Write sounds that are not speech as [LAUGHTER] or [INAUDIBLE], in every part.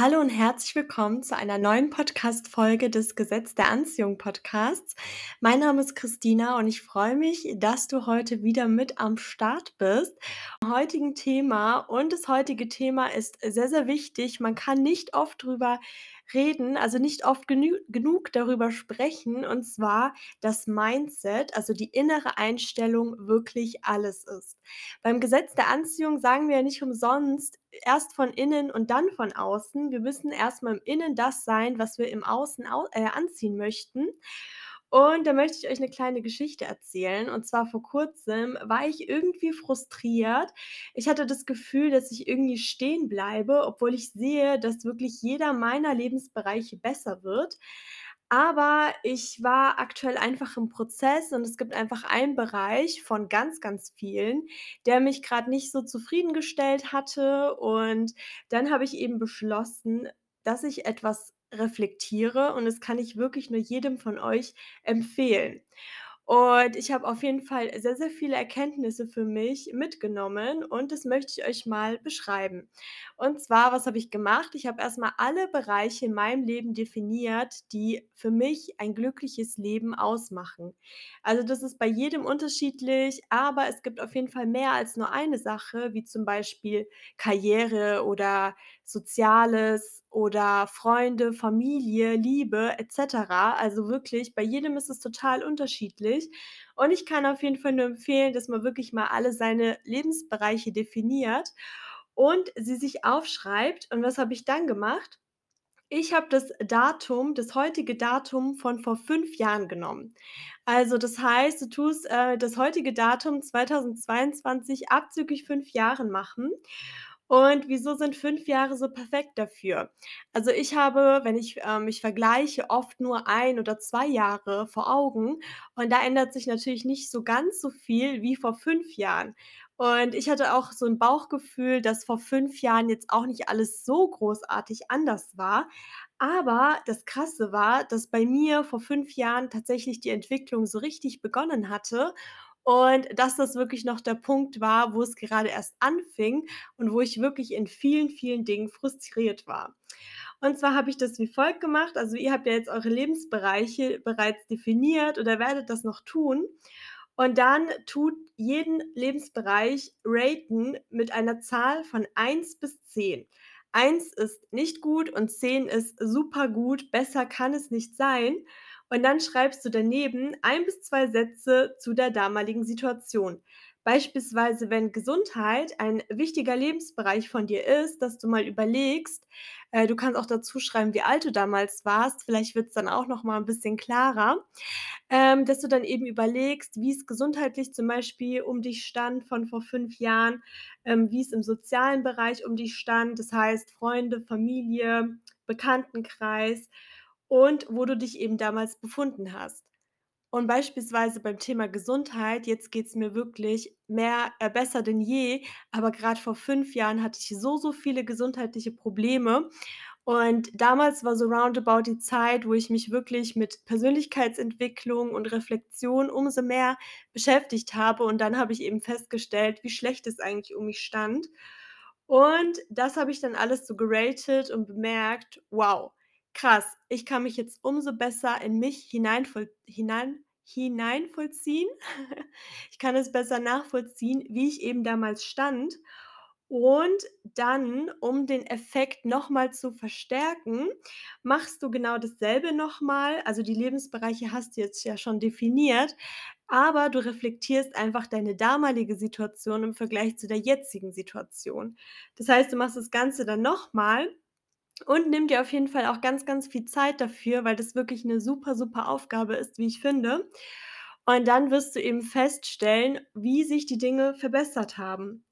Hallo und herzlich willkommen zu einer neuen Podcast-Folge des Gesetz der Anziehung Podcasts. Mein Name ist Christina und ich freue mich, dass du heute wieder mit am Start bist. Im heutigen Thema und das heutige Thema ist sehr, sehr wichtig. Man kann nicht oft drüber reden, also nicht oft genü genug darüber sprechen, und zwar das Mindset, also die innere Einstellung wirklich alles ist. Beim Gesetz der Anziehung sagen wir ja nicht umsonst, erst von innen und dann von außen. Wir müssen erst mal im Innen das sein, was wir im Außen au äh, anziehen möchten. Und da möchte ich euch 'ne kleine Geschichte erzählen. Und zwar vor Kurzem war ich irgendwie frustriert. Ich hatte das Gefühl, dass ich irgendwie stehen bleibe, obwohl ich sehe, dass wirklich jeder meiner Lebensbereiche besser wird. Aber ich war aktuell einfach im Prozess und es gibt einfach einen Bereich von ganz, ganz vielen, der mich grad nicht so zufriedengestellt hatte. Und dann habe ich eben beschlossen, dass ich etwas reflektiere und das kann ich wirklich nur jedem von euch empfehlen. Und ich habe auf jeden Fall sehr, sehr viele Erkenntnisse für mich mitgenommen und das möchte ich euch mal beschreiben. Und zwar, was habe ich gemacht? Ich habe erst mal alle Bereiche in meinem Leben definiert, die für mich ein glückliches Leben ausmachen. Also, das ist bei jedem unterschiedlich, aber es gibt auf jeden Fall mehr als nur eine Sache, wie zum Beispiel Karriere oder Soziales oder Freunde, Familie, Liebe et cetera. Also, wirklich bei jedem ist es total unterschiedlich. Und ich kann auf jeden Fall nur empfehlen, dass man wirklich mal alle seine Lebensbereiche definiert und sie sich aufschreibt. Und was habe ich dann gemacht? Ich habe das Datum das heutige Datum von vor 5 Jahren genommen. Also, das heißt, du tust, äh, das heutige Datum 2022 abzüglich 5 Jahren machen. Und wieso sind 5 Jahre so perfekt dafür? Also, ich habe, wenn ich, ähm, mich vergleiche, oft nur 1 oder 2 Jahre vor Augen und da ändert sich natürlich nicht so ganz so viel wie vor 5 Jahren. Und ich hatte auch so 'n Bauchgefühl, dass vor 5 Jahren jetzt auch nicht alles so großartig anders war. Aber das Krasse war, dass bei mir vor 5 Jahren tatsächlich die Entwicklung so richtig begonnen hatte und dass das wirklich noch der Punkt war, wo es gerade erst anfing und wo ich wirklich in vielen, vielen Dingen frustriert war. Und zwar habe ich das wie folgt gemacht. Also, ihr habt ja jetzt eure Lebensbereiche bereits definiert oder werdet das noch tun. Und dann tut jeden Lebensbereich raten mit einer Zahl von 1 bis 10. 1 ist nicht gut und 10 ist supergut, besser kann es nicht sein. Und dann schreibst du daneben 1 bis 2 Sätze zu der damaligen Situation. Beispielsweise, wenn Gesundheit ein wichtiger Lebensbereich von dir ist, dass du mal überlegst äh, du kannst auch dazu schreiben, wie alt du damals warst, vielleicht wird's dann auch noch mal 'n bisschen klarer, ähm, dass du dann eben überlegst, wie's gesundheitlich zum Beispiel um dich stand von vor 5 Jahren, ähm, wie's im sozialen Bereich um dich stand, das heißt Freunde, Familie, Bekanntenkreis und wo du dich eben damals befunden hast. Und beispielsweise beim Thema Gesundheit, jetzt geht's mir wirklich mehr äh, besser denn je, aber grad vor 5 Jahren hatte ich so, so viele gesundheitliche Probleme. Und damals war so roundabout die Zeit, wo ich mich wirklich mit Persönlichkeitsentwicklung und Reflexion umso mehr beschäftigt habe und dann habe ich eben festgestellt, wie schlecht es eigentlich um mich stand. Und das habe ich dann alles so geratet und bemerkt: „Wow, krass, ich kann mich jetzt umso besser in mich hineinvoll hinein hineinvollziehen. [LAUGHS] Ich kann es besser nachvollziehen, wie ich eben damals stand. Und dann, um den Effekt noch mal zu verstärken, machst du genau dasselbe noch mal. Also, die Lebensbereiche hast du jetzt ja schon definiert, aber du reflektierst einfach deine damalige Situation im Vergleich zu der jetzigen Situation. Das heißt, du machst das Ganze dann noch mal und nimm dir auf jeden Fall auch ganz, ganz viel Zeit dafür, weil das wirklich 'ne super, super Aufgabe ist, wie ich finde. Und dann wirst du eben feststellen, wie sich die Dinge verbessert haben.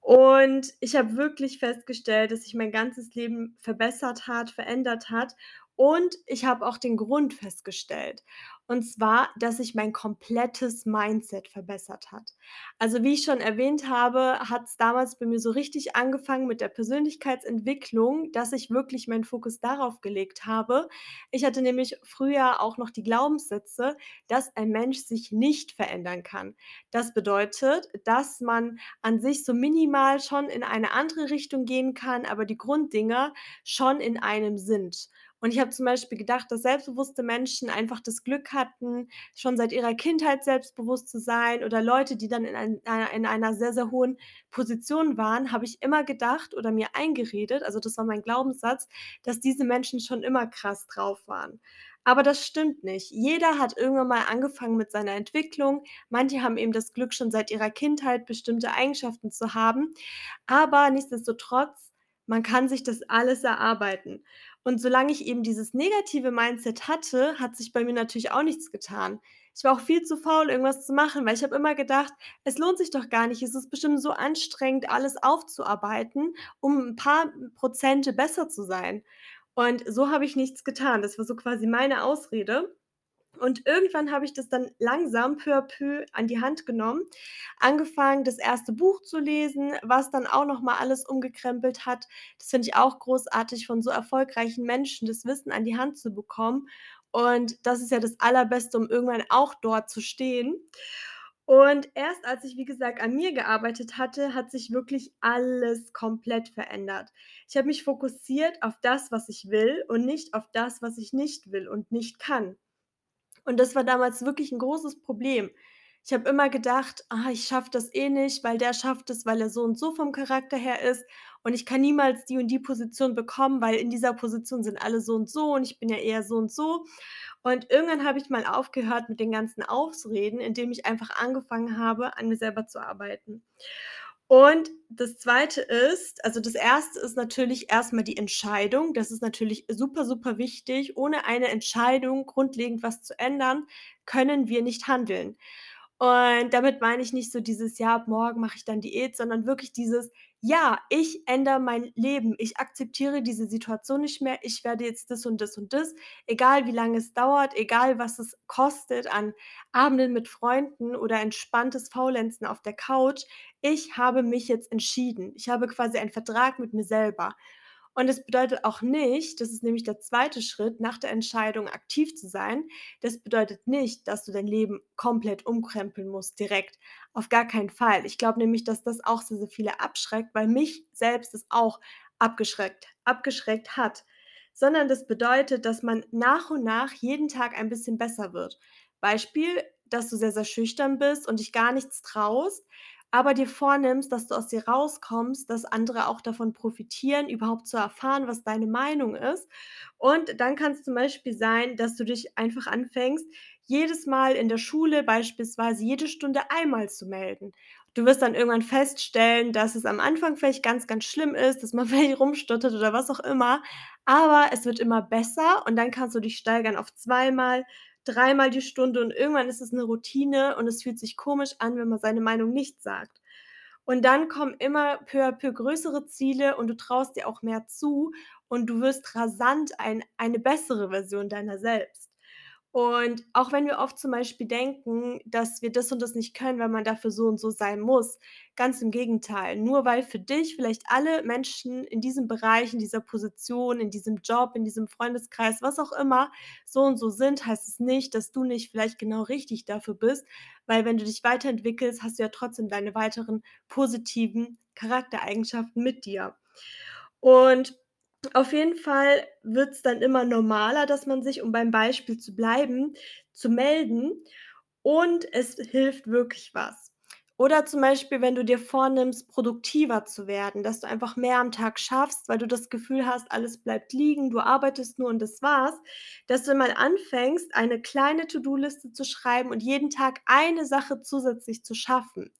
Und ich habe wirklich festgestellt, dass sich mein ganzes Leben verbessert hat, verändert hat und ich habe auch den Grund festgestellt. Und zwar, dass sich mein komplettes Mindset verbessert hat. Also, wie ich schon erwähnt habe, hat's damals bei mir so richtig angefangen mit der Persönlichkeitsentwicklung, dass ich wirklich meinen Fokus darauf gelegt habe. Ich hatte nämlich früher auch noch die Glaubenssätze, dass ein Mensch sich nicht verändern kann. Das bedeutet, dass man an sich so minimal schon in eine andere Richtung gehen kann, aber die Grunddinger schon in einem sind. Und ich habe zum Beispiel gedacht, dass selbstbewusste Menschen einfach das Glück hatten, schon seit ihrer Kindheit selbstbewusst zu sein oder Leute, die dann in ein in einer sehr, sehr hohen Position waren, habe ich immer gedacht oder mir eingeredet, also das war mein Glaubenssatz, dass diese Menschen schon immer krass drauf waren. Aber das stimmt nicht. Jeder hat irgendwann mal angefangen mit seiner Entwicklung. Manche haben eben das Glück, schon seit ihrer Kindheit bestimmte Eigenschaften zu haben, aber nichtsdestotrotz, man kann sich das alles erarbeiten. Und solange ich eben dieses negative Mindset hatte, hat sich bei mir natürlich auch nichts getan. Ich war auch viel zu faul, irgendwas zu machen, weil ich habe immer gedacht: „Es lohnt sich doch gar nicht. Es ist bestimmt so anstrengend, alles aufzuarbeiten, um 'n paar Prozente besser zu sein.“ Und so habe ich nichts getan. Das war so quasi meine Ausrede. Und irgendwann habe ich das dann langsam peu à peu an die Hand genommen, angefangen, das erste Buch zu lesen, was dann auch noch mal alles umgekrempelt hat. Das finde ich auch großartig, von so erfolgreichen Menschen das Wissen an die Hand zu bekommen. Und das ist ja das Allerbeste, um irgendwann auch dort zu stehen. Und erst als ich, wie gesagt, an mir gearbeitet hatte, hat sich wirklich alles komplett verändert. Ich habe mich fokussiert auf das, was ich will und nicht auf das, was ich nicht will und nicht kann. Und das war damals wirklich 'n großes Problem. Ich habe immer gedacht: „Ah, ich schaffe das eh nicht, weil der schafft es, weil er so und so vom Charakter her ist und ich kann niemals die und die Position bekommen, weil in dieser Position sind alle so und so und ich bin ja eher so und so.“ Und irgendwann habe ich mal aufgehört mit den ganzen Ausreden, indem ich einfach angefangen habe, an mir selber zu arbeiten. Und das Zweite ist also, das Erste ist natürlich erst mal die Entscheidung. Das ist natürlich super, super wichtig. Ohne eine Entscheidung, grundlegend was zu ändern, können wir nicht handeln. Und damit meine ich nicht so dieses: „Ja, morgen mache ich dann Diät“, sondern wirklich dieses: „Ja, ich ändere mein Leben. Ich akzeptiere diese Situation nicht mehr. Ich werde jetzt das und das und das, egal wie lange es dauert, egal was es kostet an Abenden mit Freunden oder entspanntes Faulenzen auf der Couch. Ich habe mich jetzt entschieden.“ Ich habe quasi einen Vertrag mit mir selber. Und das bedeutet auch nicht das ist nämlich der zweite Schritt nach der Entscheidung, aktiv zu sein. Das bedeutet nicht, dass du dein Leben komplett umkrempeln musst direkt. Auf gar keinen Fall. Ich glaube nämlich, dass das auch sehr, sehr viele abschreckt, weil mich selbst es auch abgeschreckt abgeschreckt hat. Sondern das bedeutet, dass man nach und nach jeden Tag ein bisschen besser wird. Beispiel, dass du sehr, sehr schüchtern bist und dich gar nichts traust, aber dir vornimmst, dass du aus dir rauskommst, dass andere auch davon profitieren, überhaupt zu erfahren, was deine Meinung ist. Und dann kann's zum Beispiel sein, dass du dich einfach anfängst, jedes Mal in der Schule beispielsweise jede Stunde einmal zu melden. Du wirst dann irgendwann feststellen, dass es am Anfang vielleicht ganz, ganz schlimm ist, dass man [LAUGHS] vielleicht rumstottert oder was auch immer, aber es wird immer besser und dann kannst du dich steigern auf zweimal, dreimal die Stunde und irgendwann ist es 'ne Routine und es fühlt sich komisch an, wenn man seine Meinung nicht sagt. Und dann kommen immer peu à peu größere Ziele und du traust dir auch mehr zu und du wirst rasant ein eine bessere Version deiner selbst. Und auch wenn wir oft zum Beispiel denken, dass wir das und das nicht können, weil man dafür so und so sein muss, ganz im Gegenteil. Nur weil für dich vielleicht alle Menschen in diesem Bereich, in dieser Position, in diesem Job, in diesem Freundeskreis, was auch immer, so und so sind, heißt es nicht, dass du nicht vielleicht genau richtig dafür bist, weil wenn du dich weiterentwickelst, hast du ja trotzdem deine weiteren positiven Charaktereigenschaften mit dir. Und auf jeden Fall wird's dann immer normaler, dass man sich, um beim Beispiel zu bleiben, zu melden und es hilft wirklich was. Oder zum Beispiel, wenn du dir vornimmst, produktiver zu werden, dass du einfach mehr am Tag schaffst, weil du das Gefühl hast, alles bleibt liegen, du arbeitest nur und das war's, dass du mal anfängst, eine kleine To-do-Liste zu schreiben und jeden Tag eine Sache zusätzlich zu schaffen.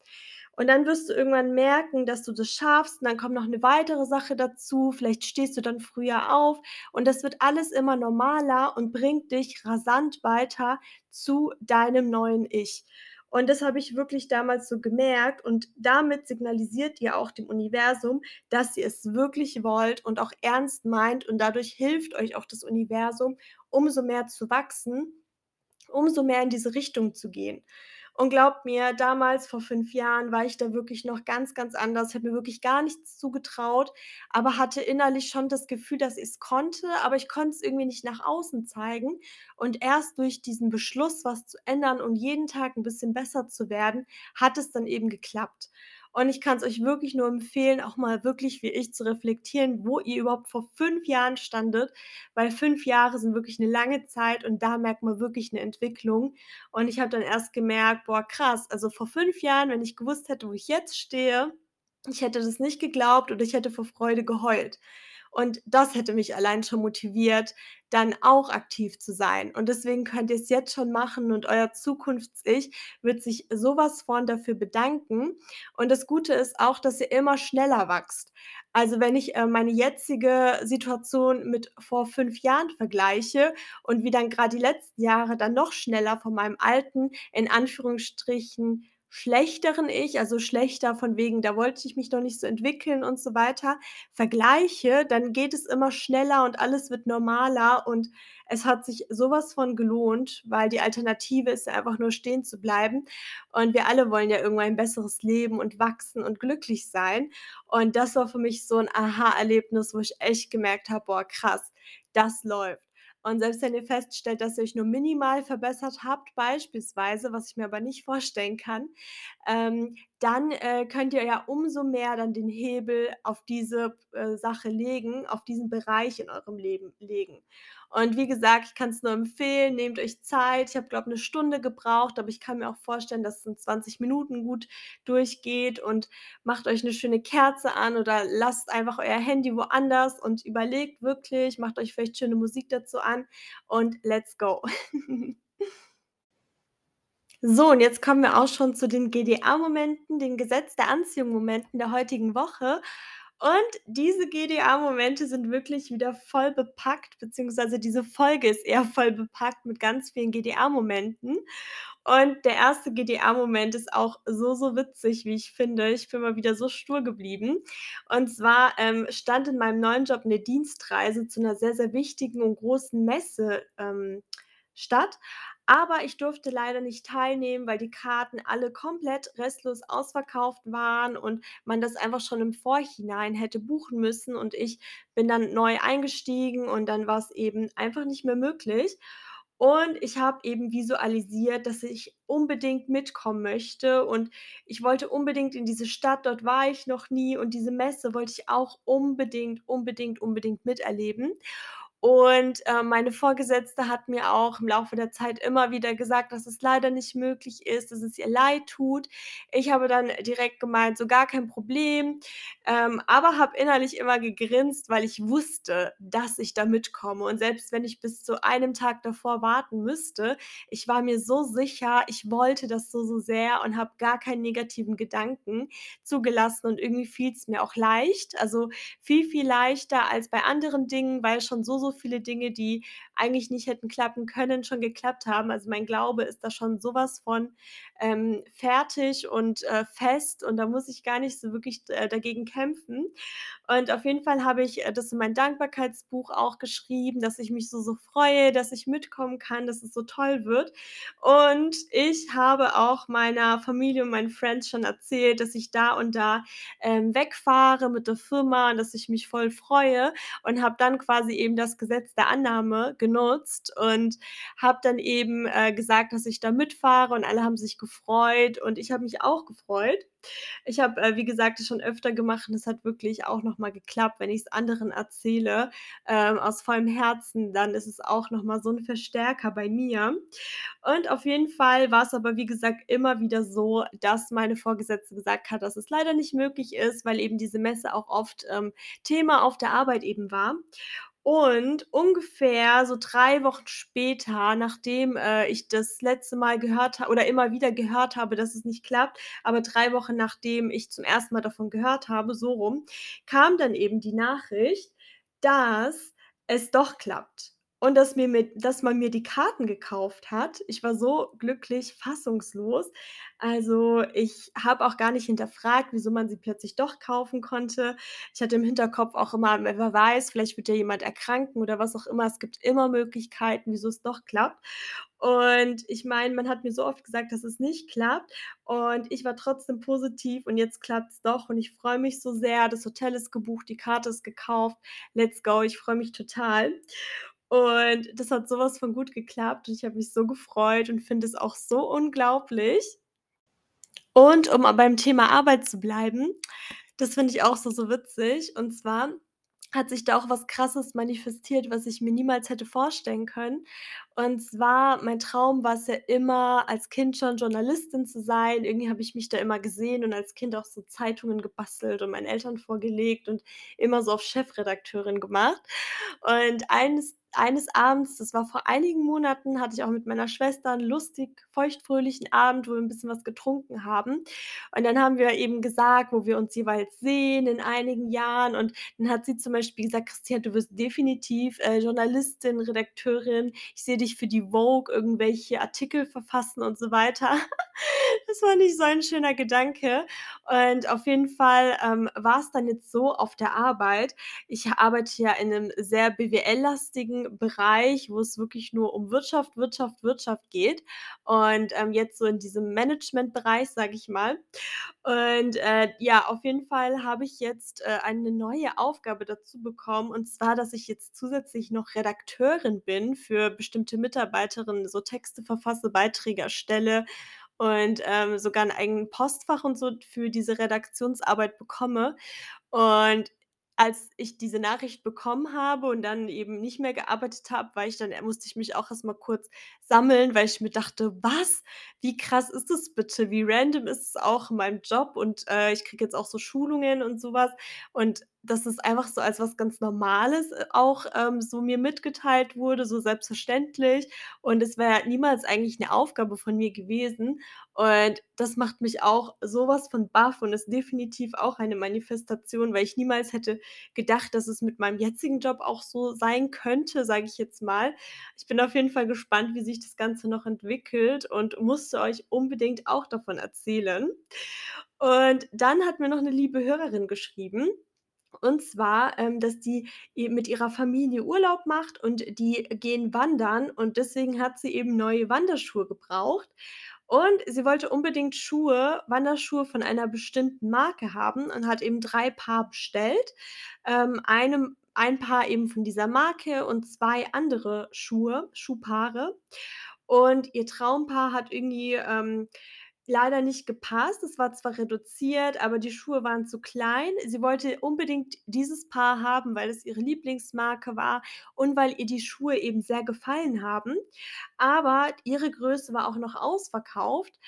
Und dann wirst du irgendwann merken, dass du das schaffst und dann kommt noch 'ne weitere Sache dazu. Vielleicht stehst du dann früher auf und das wird alles immer normaler und bringt dich rasant weiter zu deinem neuen Ich. Und das habe ich wirklich damals so gemerkt und damit signalisiert ihr auch dem Universum, dass ihr es wirklich wollt und auch ernst meint und dadurch hilft euch auch das Universum, umso mehr zu wachsen. umso mehr in diese Richtung zu gehen. Und glaubt mir, damals vor 5 Jahren war ich da wirklich noch ganz, ganz anders, habe mir wirklich gar nichts zugetraut, aber hatte innerlich schon das Gefühl, dass ich's konnte, aber ich konnte es irgendwie nicht nach außen zeigen. Und erst durch diesen Beschluss, was zu ändern und jeden Tag 'n bisschen besser zu werden, hat es dann eben geklappt. Und ich kann's euch wirklich nur empfehlen, auch mal wirklich wie ich zu reflektieren, wo ihr überhaupt vor 5 Jahren standet, weil 5 Jahre sind wirklich 'ne lange Zeit und da merkt man wirklich 'ne Entwicklung. Und ich habe dann erst gemerkt: „Boah, krass, also vor 5 Jahren, wenn ich gewusst hätte, wo ich jetzt stehe, ich hätte das nicht geglaubt und ich hätte vor Freude geheult.“ Und das hätte mich allein schon motiviert, dann auch aktiv zu sein. Und deswegen könnt ihr's jetzt schon machen und euer Zukunfts-Ich wird sich so was von dafür bedanken. Und das Gute ist auch, dass ihr immer schneller wachst. Also, wenn ich, äh, meine jetzige Situation mit vor 5 Jahren vergleiche und wie dann grad die letzten Jahre dann noch schneller von meinem alten, in Anführungsstrichen, schlechteren Ich, also schlechter von wegen, da wollte ich mich noch nicht so entwickeln und so weiter, vergleiche, dann geht es immer schneller und alles wird normaler und es hat sich so was von gelohnt, weil die Alternative ist einfach nur stehen zu bleiben. Und wir alle wollen ja irgendwann ein besseres Leben und wachsen und glücklich sein. Und das war für mich so 'n Aha-Erlebnis, wo ich echt gemerkt habe: „Boah, krass, das läuft.“ Und selbst wenn ihr feststellt, dass ihr euch nur minimal verbessert habt beispielsweise, was ich mir aber nicht vorstellen kann, ähm, dann, äh, könnt ihr ja umso mehr dann den Hebel auf diese, äh, Sache legen, auf diesen Bereich in eurem Leben legen. Und wie gesagt, ich kann's nur empfehlen, nehmt euch Zeit. Ich habe, glaube 'ne Stunde gebraucht, aber ich kann mir auch vorstellen, dass es in 20 Minuten gut durchgeht und macht euch 'ne schöne Kerze an oder lasst einfach euer Handy woanders und überlegt wirklich, macht euch vielleicht schöne Musik dazu an und let's go. [LAUGHS] So, und jetzt kommen wir auch schon zu den GDA-Momenten, den Gesetz der Anziehung-Momenten der heutigen Woche. Und diese GDA-Momente sind wirklich wieder voll bepackt, beziehungsweise diese Folge ist eher voll bepackt mit ganz vielen GDA-Momenten. Und der 1. GDA-Moment ist auch so, so witzig, wie ich finde. Ich bin mal wieder so stur geblieben. Und zwar, ähm, stand in meinem neuen Job 'ne Dienstreise zu 'ner sehr, sehr wichtigen und großen Messe, ähm, statt, aber ich durfte leider nicht teilnehmen, weil die Karten alle komplett restlos ausverkauft waren und man das einfach schon im Vorhinein hätte buchen müssen. Und ich bin dann neu eingestiegen und dann war's eben einfach nicht mehr möglich. Und ich habe eben visualisiert, dass ich unbedingt mitkommen möchte und ich wollte unbedingt in diese Stadt, dort war ich noch nie und diese Messe wollte ich auch unbedingt, unbedingt, unbedingt miterleben. Und, äh, meine Vorgesetzte hat mir auch im Laufe der Zeit immer wieder gesagt, dass es leider nicht möglich ist, dass es ihr leid tut. Ich habe dann direkt gemeint, so: „Gar kein Problem“, ähm, aber habe innerlich immer gegrinst, weil ich wusste, dass ich da mitkomme. Und selbst wenn ich bis zu einem Tag davor warten müsste, ich war mir so sicher, ich wollte das so, so sehr und habe gar keinen negativen Gedanken zugelassen und irgendwie fiel's mir auch leicht, also viel, viel leichter als bei anderen Dingen, weil schon so, so viele Dinge, die eigentlich nicht hätten klappen können, schon geklappt haben. Also, mein Glaube ist da schon so was von, ähm, fertig und, äh, fest und da muss ich gar nicht so wirklich äh, dagegen kämpfen. Und auf jeden Fall habe ich, äh, das in mein Dankbarkeitsbuch auch geschrieben, dass ich mich so, so freue, dass ich mitkommen kann, dass es so toll wird. Und ich habe auch meiner Familie und meinen Friends schon erzählt, dass ich da und da, ähm, wegfahre mit der Firma und dass ich mich voll freue und habe dann quasi eben das Gesetz der Annahme genutzt und habe dann eben, äh, gesagt, dass ich da mitfahre und alle haben sich gefreut und ich habe mich auch gefreut. Ich habe, äh, wie gesagt, das schon öfter gemacht und es hat wirklich auch noch mal geklappt. Wenn ich's anderen erzähle, ähm, aus vollem Herzen, dann ist es auch noch mal so 'n Verstärker bei mir. Und auf jeden Fall war's aber, wie gesagt, immer wieder so, dass meine Vorgesetzte gesagt hat, dass es leider nicht möglich ist, weil eben diese Messe auch oft, ähm, Thema auf der Arbeit eben war. Und ungefähr so 3 Wochen später, nachdem, äh, ich das letzte Mal gehört ha oder immer wieder gehört habe, dass es nicht klappt, aber 3 Wochen nachdem ich zum 1. Mal davon gehört habe, so rum, kam dann eben die Nachricht, dass es doch klappt. Und dass mir mit dass man mir die Karten gekauft hat. Ich war so glücklich, fassungslos. Also, ich habe auch gar nicht hinterfragt, wieso man sie plötzlich doch kaufen konnte. Ich hatte im Hinterkopf auch immer, wer weiß, vielleicht wird ja jemand erkranken oder was auch immer. Es gibt immer Möglichkeiten, wieso es doch klappt. Und ich meine, man hat mir so oft gesagt, dass es nicht klappt und ich war trotzdem positiv und jetzt klappt's doch und ich freue mich so sehr. Das Hotel ist gebucht, die Karte ist gekauft. Let's go, ich freue mich total. Und das hat so was von gut geklappt und ich habe mich so gefreut und finde es auch so unglaublich. Und um beim Thema Arbeit zu bleiben, das finde ich auch so, so witzig. Und zwar hat sich da auch was Krasses manifestiert, was ich mir niemals hätte vorstellen können. Und zwar, mein Traum war's ja immer, als Kind schon Journalistin zu sein. Irgendwie habe ich mich da immer gesehen und als Kind auch so Zeitungen gebastelt und meinen Eltern vorgelegt und immer so auf Chefredakteurin gemacht. Und eines eines Abends, das war vor einigen Monaten, hatte ich auch mit meiner Schwester 'n lustig feuchtfröhlichen Abend, wo wir 'n bisschen was getrunken haben. Und dann haben wir eben gesagt, wo wir uns jeweils sehen in einigen Jahren. Und dann hat sie zum Beispiel gesagt: „Christiane, du wirst definitiv, äh, Journalistin, Redakteurin. Ich sehe dich für die Vogue irgendwelche Artikel verfassen“ und so weiter. [LAUGHS] Das fand ich so ein schöner Gedanke. Und auf jeden Fall, ähm, war's dann jetzt so auf der Arbeit ich arbeite ja in 'nem sehr BWL-lastigen Bereich, wo es wirklich nur um Wirtschaft, Wirtschaft, Wirtschaft geht. Und, ähm, jetzt so in diesem Managementbereich, sage ich mal. Und, äh, ja, auf jeden Fall habe ich jetzt, äh, eine neue Aufgabe dazu bekommen, und zwar, dass ich jetzt zusätzlich noch Redakteurin bin für bestimmte Mitarbeiterinnen, so Texte verfasse, Beiträge erstelle und, ähm, sogar 'n eigenen Postfach und so für diese Redaktionsarbeit bekomme. Und als ich diese Nachricht bekommen habe und dann eben nicht mehr gearbeitet habe, war ich dann äh, musste ich mich auch erst mal kurz sammeln, weil ich mir dachte: „Was? Wie krass ist das bitte? Wie random ist es auch in meinem Job?“ Und, äh, ich kriege jetzt auch so Schulungen und so was. Und dass es einfach so als was ganz Normales, äh, auch, ähm, so mir mitgeteilt wurde, so selbstverständlich. Und es wäre niemals eigentlich 'ne Aufgabe von mir gewesen. Und das macht mich auch so was von baff und ist definitiv auch eine Manifestation, weil ich niemals hätte gedacht, dass es mit meinem jetzigen Job auch so sein könnte, sage ich jetzt mal. Ich bin auf jeden Fall gespannt, wie sich das Ganze noch entwickelt und musste euch unbedingt auch davon erzählen. Und dann hat mir noch 'ne liebe Hörerin geschrieben, und zwar, ähm, dass die mit ihrer Familie Urlaub macht und die gehen wandern und deswegen hat sie eben neue Wanderschuhe gebraucht. Und sie wollte unbedingt Schuhe Wanderschuhe von einer bestimmten Marke haben und hat eben 3 Paar bestellt. Ähm, einem ein Paar eben von dieser Marke und 2 andere Schuhe Schuhpaare. Und ihr Traumpaar hat irgendwie, ähm, leider nicht gepasst. Es war zwar reduziert, aber die Schuhe waren zu klein. Sie wollte unbedingt dieses Paar haben, weil es ihre Lieblingsmarke war und weil ihr die Schuhe eben sehr gefallen haben. Aber ihre Größe war auch noch ausverkauft.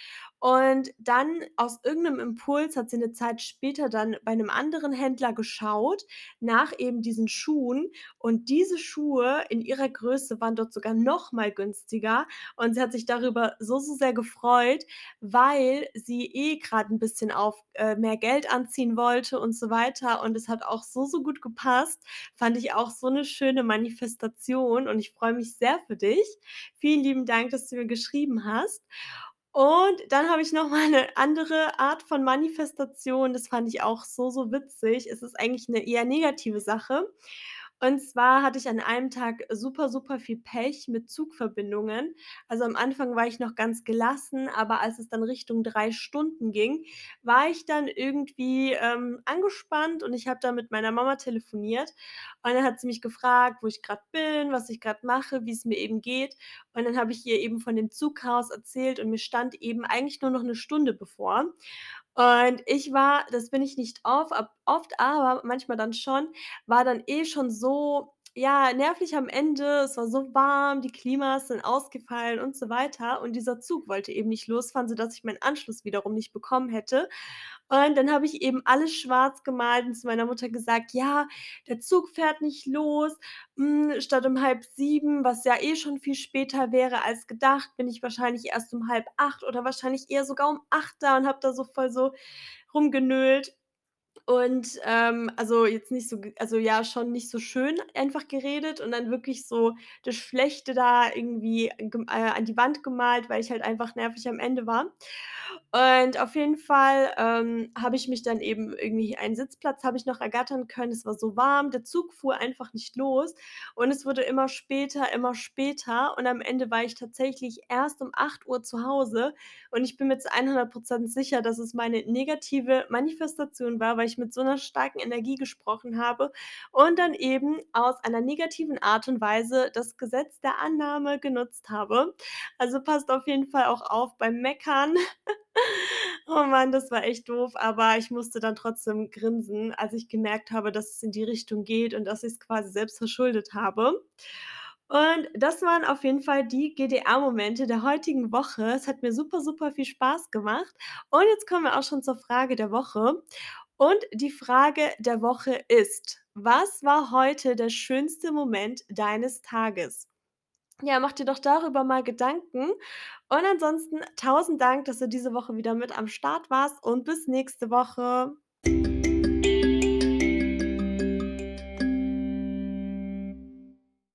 Und dann aus irgend 'nem Impuls hat sie 'ne Zeit später dann bei 'nem anderen Händler geschaut nach eben diesen Schuhen und diese Schuhe in ihrer Größe waren dort sogar noch mal günstiger. Und sie hat sich darüber so, so sehr gefreut, weil sie eh grad 'n bisschen auf, äh, mehr Geld anziehen wollte und so weiter. Und es hat auch so, so gut gepasst. Fand ich auch so 'ne schöne Manifestation und ich freue mich sehr für dich. Vielen lieben Dank, dass du mir geschrieben hast. Und dann habe ich noch mal 'ne andere Art von Manifestation, das fand ich auch so, so witzig. Es ist eigentlich 'ne eher negative Sache. Und zwar hatte ich an einem Tag super, super viel Pech mit Zugverbindungen. Also, am Anfang war ich noch ganz gelassen, aber als es dann Richtung 3 Stunden ging, war ich dann irgendwie, ähm, angespannt und ich habe dann mit meiner Mama telefoniert. Und dann hat sie mich gefragt, wo ich grad bin, was ich grad mache, wie's mir eben geht. Und dann habe ich ihr eben von dem Zugchaos erzählt und mir stand eben eigentlich nur noch 'ne Stunde bevor. Und ich war das bin ich nicht of ab oft, aber manchmal dann schon, war dann eh schon so, ja, nervlich am Ende. Es war so warm, die Klimas sind ausgefallen und so weiter. Und dieser Zug wollte eben nicht losfahren, sodass ich meinen Anschluss wiederum nicht bekommen hätte. Und dann habe ich eben alles schwarz gemalt und zu meiner Mutter gesagt: „Ja, der Zug fährt nicht los. Hm, statt um 6:30, was ja eh schon viel später wäre als gedacht, bin ich wahrscheinlich erst um 7:30 oder wahrscheinlich eher sogar um 8 da“ und habe da so voll so rumgenölt. Und, ähm, also, jetzt nicht so also, ja, schon nicht so schön einfach geredet und dann wirklich so das Schlechte da irgendwie äh, an die Wand gemalt, weil ich halt einfach nervig am Ende war. Und auf jeden Fall, ähm, habe ich mich dann eben irgendwie einen Sitzplatz habe ich noch ergattern können. Es war so warm, der Zug fuhr einfach nicht los und es wurde immer später, immer später und am Ende war ich tatsächlich erst um 8:00 zu Hause und ich bin mir zu 100 % sicher, dass es meine negative Manifestation war, weil ich mit so 'ner starken Energie gesprochen habe und dann eben aus einer negativen Art und Weise das Gesetz der Annahme genutzt habe. Also, passt auf jeden Fall auch auf beim Meckern. [LAUGHS] Oh Mann, das war echt doof, aber ich musste dann trotzdem grinsen, als ich gemerkt habe, dass es in die Richtung geht und dass ich's quasi selbst verschuldet habe. Und das waren auf jeden Fall die GDR-Momente der heutigen Woche. Es hat mir super, super viel Spaß gemacht. Und jetzt kommen wir auch schon zur Frage der Woche. Und die Frage der Woche ist: „Was war heute der schönste Moment deines Tages?“ Ja, mach dir doch darüber mal Gedanken und ansonsten tausend Dank, dass du diese Woche wieder mit am Start warst und bis nächste Woche.